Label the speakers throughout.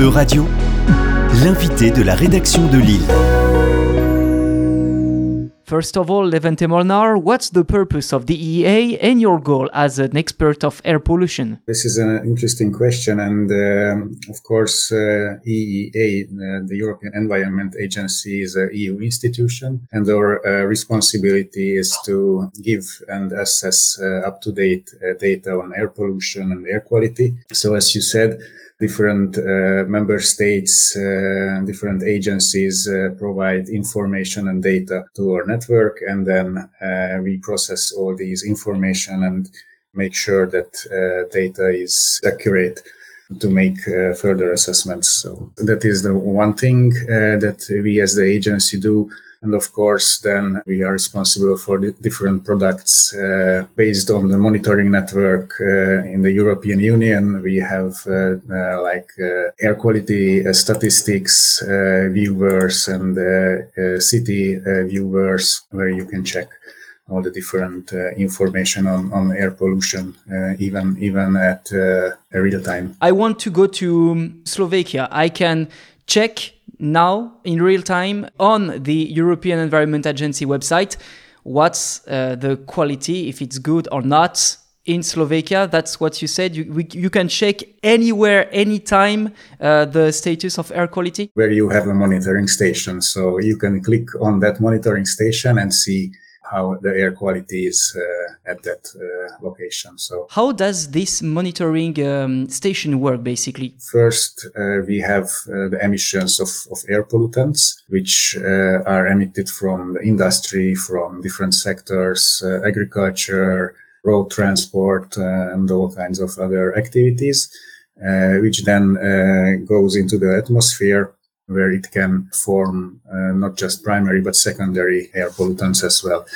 Speaker 1: E-Radio, l'invité de la rédaction de Lille.
Speaker 2: First of all, Levente Molnár, what's the purpose of the EEA and your goal as an expert of air pollution?
Speaker 3: This is an interesting question, and um, of course, uh, EEA, uh, the European Environment Agency, is an EU institution, and our uh, responsibility is to give and assess uh, up-to-date uh, data on air pollution and air quality. So, as you said, different uh, member states, uh, different agencies uh, provide information and data to our network, and then we process all these information and make sure that data is accurate to make uh, further assessments. So that is the one thing uh, that we as the agency do. And of course, then we are responsible for the different products uh, based on the monitoring network uh, in the European Union. We have uh, uh like uh, air quality uh, statistics viewers and city viewers where you can check all the different information on, on air pollution, even even at real time.
Speaker 2: I want to go to Slovakia. I can check now in real time on the European Environment Agency website what's uh, the quality, if it's good or not in Slovakia. That's what you said. You, we, you can check anywhere, anytime uh, the status of air quality.
Speaker 3: Where you have a monitoring station. So you can click on that monitoring station and see how the air quality is uh, at that uh, location. So,
Speaker 2: how does this monitoring um, station work basically?
Speaker 3: First, uh, we have uh, the emissions of, of air pollutants, which uh, are emitted from the industry, from different sectors, uh, agriculture, road transport, and all kinds of other activities. which then goes into the atmosphere where it can form uh, not just primary but secondary air pollutants as well.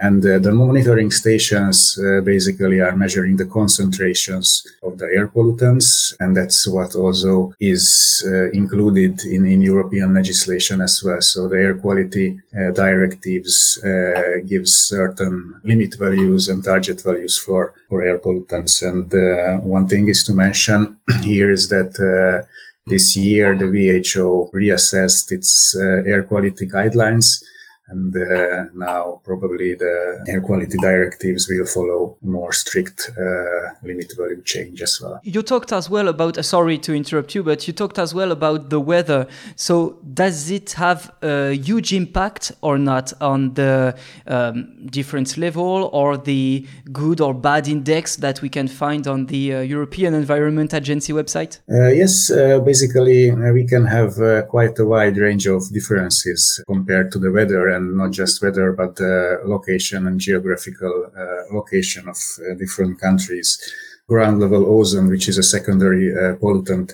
Speaker 3: And uh, the monitoring stations uh, basically are measuring the concentrations of the air pollutants. And that's what also is uh, included in, in European legislation as well. So the air quality uh, directives uh, gives certain limit values and target values for, for air pollutants. And uh, one thing is to mention here is that this year, the WHO reassessed its uh, air quality guidelines and uh, now probably the air quality directives will follow more strict uh, limit value change as well.
Speaker 2: You talked as well about, uh, sorry to interrupt you, but you talked as well about the weather. So does it have a huge impact or not on the um, difference level or the good or bad index that we can find on the uh, European Environment Agency website?
Speaker 3: Uh, yes, uh, basically we can have quite a wide range of differences compared to the weather and not just weather, but the location and geographical uh, location of uh, different countries. Ground level ozone, which is a secondary uh, pollutant,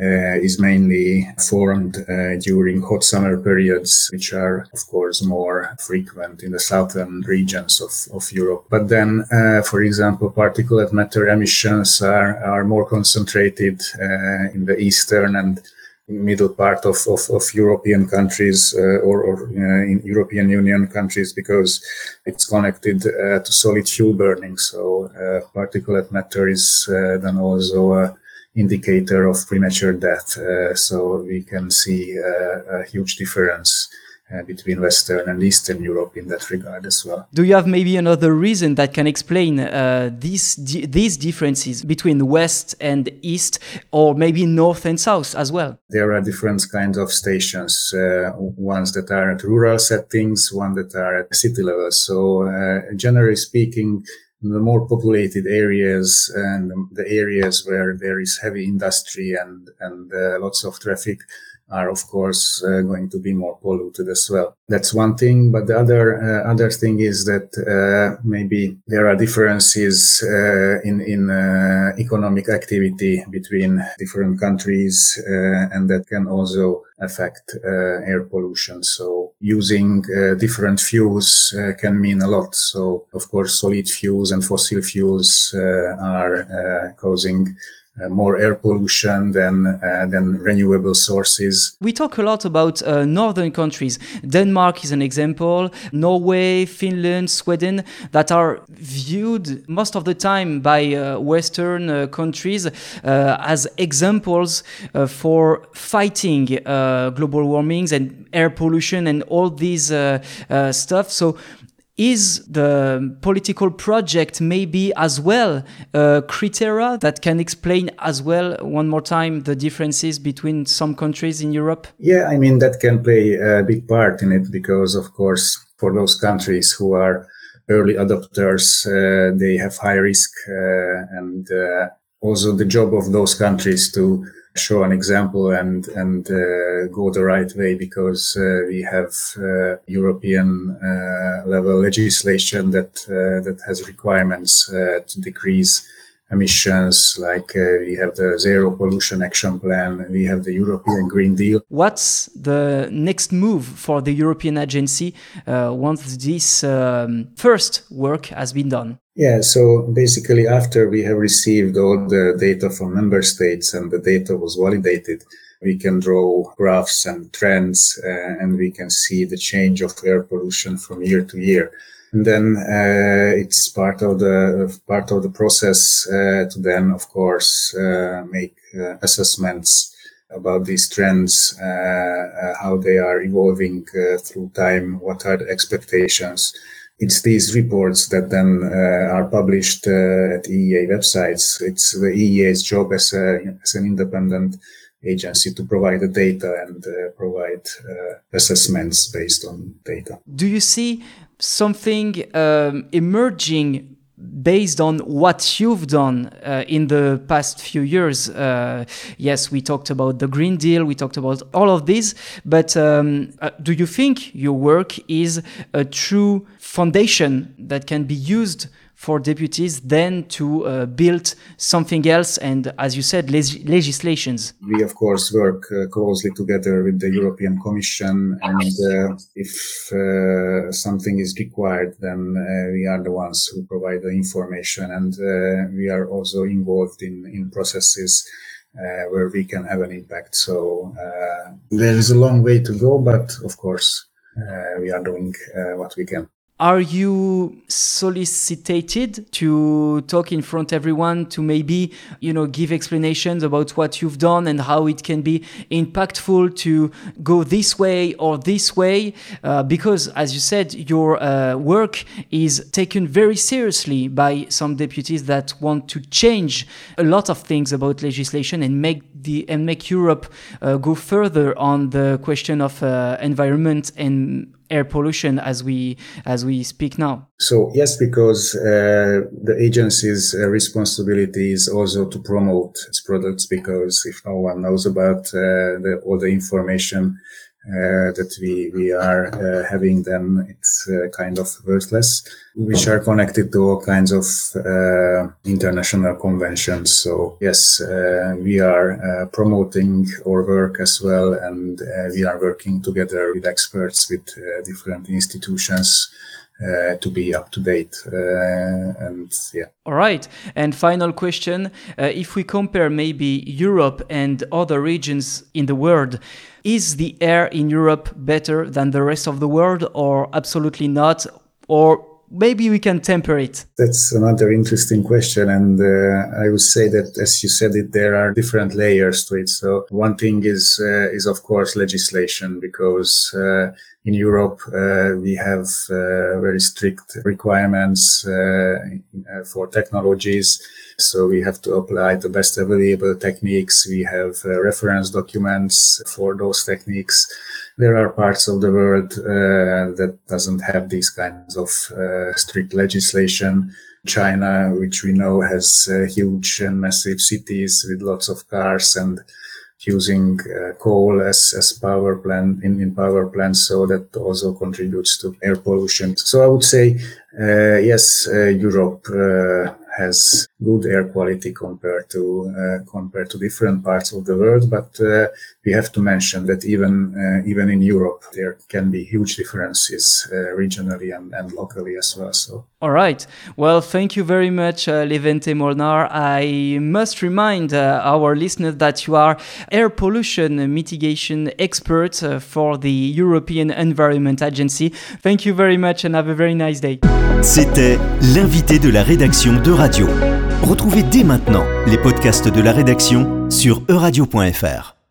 Speaker 3: uh, is mainly formed uh, during hot summer periods, which are, of course, more frequent in the southern regions of, of Europe. But then, uh, for example, particulate matter emissions are, are more concentrated in the eastern and middle part of, of, of European countries uh, or, or uh, in European Union countries because it's connected uh, to solid fuel burning. So uh, particulate matter is uh, then also a indicator of premature death. Uh, so we can see a huge difference uh, between Western and Eastern Europe in that regard as well.
Speaker 2: Do you have maybe another reason that can explain uh, these di- these differences between West and East, or maybe North and South as well?
Speaker 3: There are different kinds of stations. Uh, ones that are at rural settings, one that are at city level. So uh, generally speaking, the more populated areas and the areas where there is heavy industry and and uh, lots of traffic are of course uh, going to be more polluted as well. That's one thing, but the other uh, other thing is that uh, maybe there are differences uh, in in uh, economic activity between different countries, uh, and that can also affect air pollution. So using different fuels can mean a lot. So of course, solid fuels and fossil fuels are causing uh, more air pollution than uh, than renewable sources.
Speaker 2: We talk a lot about uh, northern countries. Denmark is an example. Norway, Finland, Sweden, that are viewed most of the time by uh, Western uh, countries uh, as examples for fighting global warmings and air pollution and all these stuff. So is the political project maybe as well a criteria that can explain as well one more time the differences between some countries in Europe?
Speaker 3: Yeah, I mean that can play a big part in it because of course for those countries who are early adopters uh, they have high risk uh, and uh, also the job of those countries to show an example and and uh, go the right way because uh, we have uh, European uh, level legislation that uh, that has requirements uh, to decrease emissions like we have the zero pollution action plan we have the European Green Deal
Speaker 2: what's the next move for the European agency once this um, first work has been done
Speaker 3: yeah, so basically, after we have received all the data from member states and the data was validated, we can draw graphs and trends, uh, and we can see the change of air pollution from year to year. And then uh, it's part of the part of the process uh, to then, of course, uh, make uh, assessments about these trends, uh, how they are evolving through time, what are the expectations it's these reports that then uh, are published uh, at EEA websites. It's the EEA's job as, a, as an independent agency to provide the data and uh, provide uh, assessments based on data.
Speaker 2: Do you see something um, emerging based on what you've done uh, in the past few years. Uh, yes, we talked about the Green Deal, we talked about all of this, but um, uh, do you think your work is a true foundation that can be used for deputies then to uh, build something else and as you said legislations.
Speaker 3: We of course work uh, closely together with the european commission and uh, if uh, something is required then uh, we are the ones who provide the information and uh, we are also involved in in processes where we can have an impact. So there is a long way to go but of course we are doing what we can
Speaker 2: are you solicited to talk in front everyone to maybe you know give explanations about what you've done and how it can be impactful to go this way or this way? Uh, because as you said your uh, work is taken very seriously by some deputies that want to change a lot of things about legislation and make the and make Europe uh, go further on the question of uh, environment and air pollution as we as we speak now?
Speaker 3: So yes, because uh, the agency's uh, responsibility is also to promote its products. Because if no one knows about uh, the, all the information Uh, that we we are uh, having, them. it's uh, kind of worthless. Which are connected to all kinds of uh, international conventions. So yes, uh, we are promoting our work as well, and we are working together with experts with different institutions uh, to be up to date. Uh, and yeah.
Speaker 2: All right. And final question uh, if we compare maybe Europe and other regions in the world, is the air in Europe better than the rest of the world, or absolutely not? Or maybe we can temper it?
Speaker 3: That's another interesting question. And uh, I would say that, as you said it, there are different layers to it. So one thing is, uh, is of course legislation because uh, in Europe, uh, we have uh, very strict requirements uh, for technologies. So we have to apply the best available techniques. We have reference documents for those techniques. There are parts of the world that doesn't have these kinds of strict legislation. China, which we know has uh, huge and massive cities with lots of cars and using uh, coal as, as power plant in, in power plants. So that also contributes to air pollution. So I would say, uh, yes, uh, Europe uh, has good air quality compared to uh, compared to different parts of the world. But uh, we have to mention that even uh, even in Europe there can be huge differences uh, regionally and, and locally as well. So.
Speaker 2: All right. Well, thank you very much, uh, Levente Molnár. I must remind uh, our listeners that you are air pollution mitigation expert for the European Environment Agency. Thank you very much and have a very nice day.
Speaker 1: C'était l'invité de la rédaction de Retrouvez dès maintenant les podcasts de la rédaction sur euradio.fr.